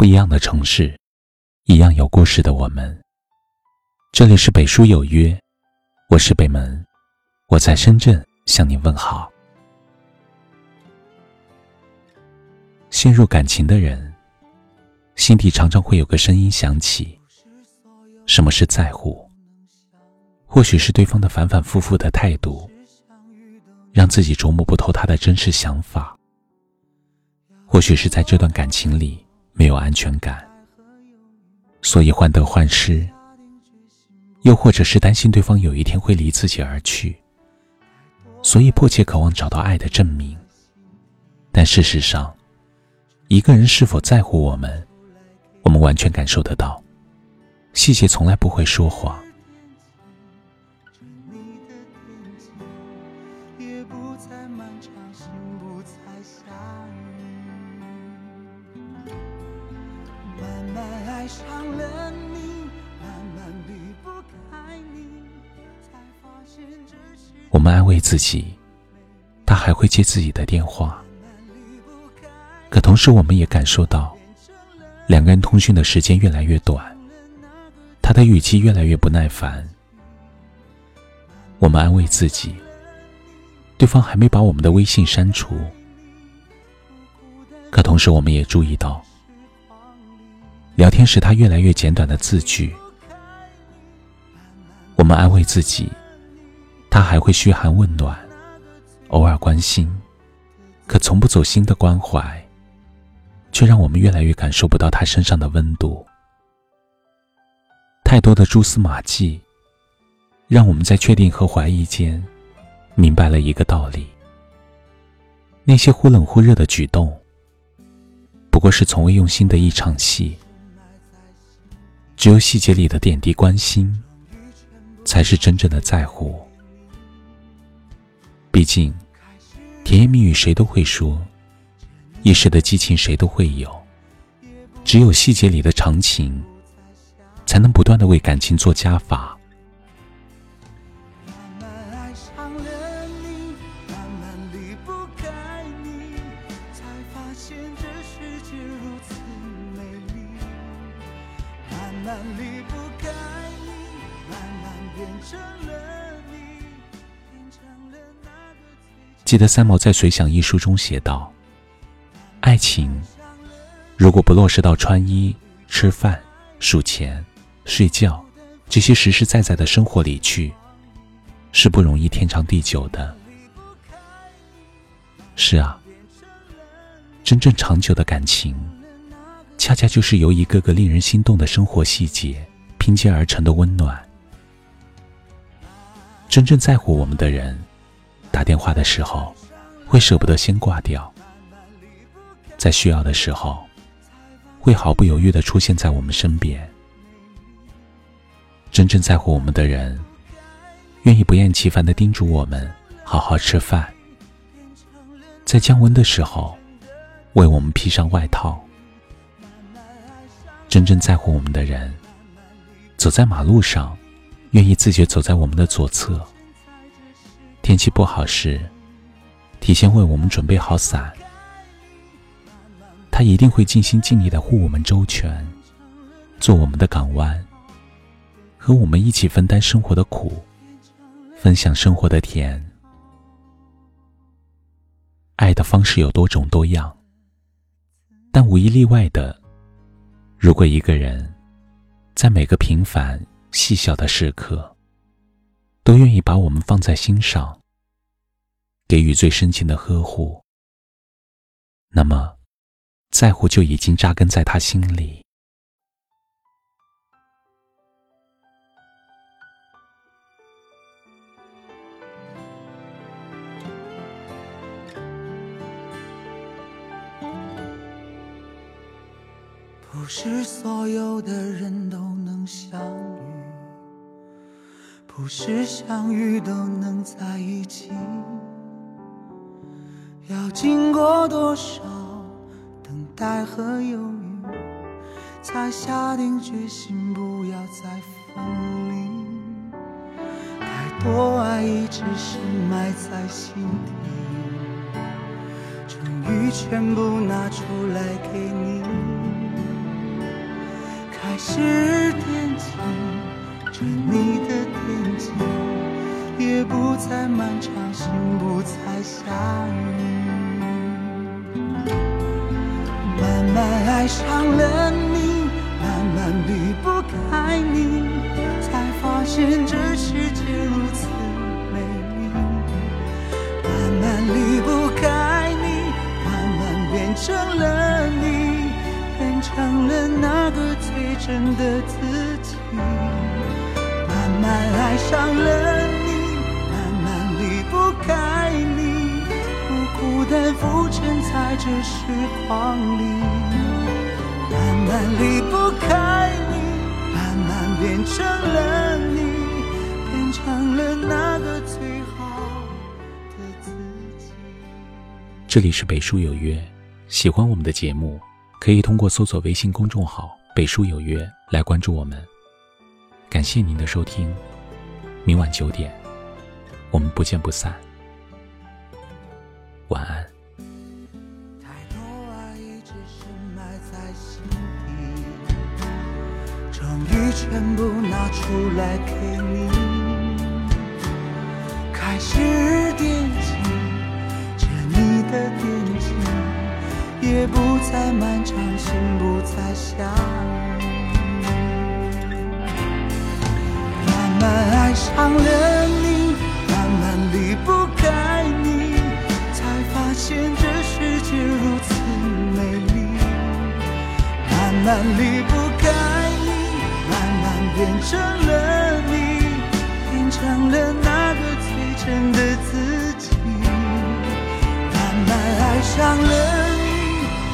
不一样的城市，一样有故事的我们。这里是北书有约，我是北门，我在深圳向你问好。陷入感情的人，心底常常会有个声音响起：什么是在乎？或许是对方的反反复复的态度，让自己琢磨不透他的真实想法；或许是在这段感情里。没有安全感，所以患得患失；又或者是担心对方有一天会离自己而去，所以迫切渴望找到爱的证明。但事实上，一个人是否在乎我们，我们完全感受得到，细节从来不会说谎。我们安慰自己，他还会接自己的电话。可同时，我们也感受到，两个人通讯的时间越来越短，他的语气越来越不耐烦。我们安慰自己，对方还没把我们的微信删除。可同时，我们也注意到。聊天时，他越来越简短的字句。我们安慰自己，他还会嘘寒问暖，偶尔关心，可从不走心的关怀，却让我们越来越感受不到他身上的温度。太多的蛛丝马迹，让我们在确定和怀疑间，明白了一个道理：那些忽冷忽热的举动，不过是从未用心的一场戏。只有细节里的点滴关心，才是真正的在乎。毕竟，甜言蜜语谁都会说，一时的激情谁都会有。只有细节里的长情，才能不断的为感情做加法。记得三毛在《随想》一书中写道：“爱情如果不落实到穿衣、吃饭、数钱、睡觉这些实实在在的生活里去，是不容易天长地久的。”是啊，真正长久的感情，恰恰就是由一个个令人心动的生活细节拼接而成的温暖。真正在乎我们的人。打电话的时候，会舍不得先挂掉；在需要的时候，会毫不犹豫的出现在我们身边。真正在乎我们的人，愿意不厌其烦的叮嘱我们好好吃饭，在降温的时候，为我们披上外套。真正在乎我们的人，走在马路上，愿意自觉走在我们的左侧。天气不好时，提前为我们准备好伞。他一定会尽心尽力的护我们周全，做我们的港湾，和我们一起分担生活的苦，分享生活的甜。爱的方式有多种多样，但无一例外的，如果一个人在每个平凡细小的时刻，都愿意把我们放在心上，给予最深情的呵护，那么，在乎就已经扎根在他心里。不是所有的人都能相遇。不是相遇都能在一起，要经过多少等待和犹豫，才下定决心不要再分离。太多爱一直是埋在心底，终于全部拿出来给你。开始惦记着你的，不再漫长，心不再下雨。慢慢爱上了你，慢慢离不开你，才发现这世界如此美丽。慢慢离不开你，慢慢变成了你。变成了那个最真的自己，慢慢爱上了孤单浮沉在这时光里，慢慢离不开你，慢慢变成了你，变成了那个最好的自己。这里是北书有约，喜欢我们的节目。可以通过搜索微信公众号“北书有约”来关注我们。感谢您的收听，明晚九点，我们不见不散。晚安。太多爱一直深埋在心底，终于全部拿出来给你，开始惦记着你的惦记。也不再漫长，心不再想。慢慢爱上了慢慢离不开你，慢慢变成了你，变成了那个最真的自己。慢慢爱上了你，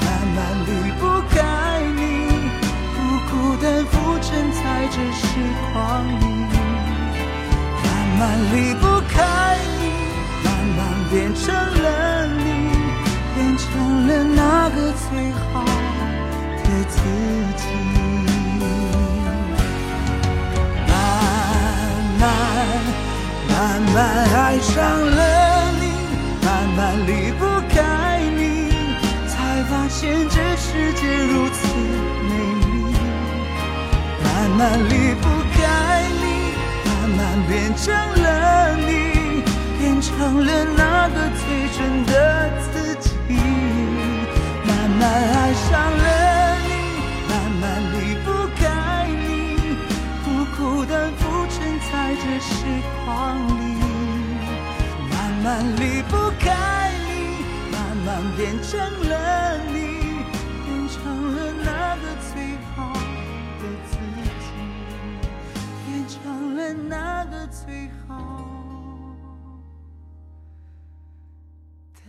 慢慢离不开你，不孤单，浮沉。在这时光里，慢慢离不开你，慢慢变成了你，变成了那个最慢慢爱上了你，慢慢离不开你，才发现这世界如此美丽。慢慢离不开你，慢慢变成了你，变成了那个最真的自己。慢慢爱但离不开你，慢慢变成了你，变成了那个最好的自己。变成了那个最好的。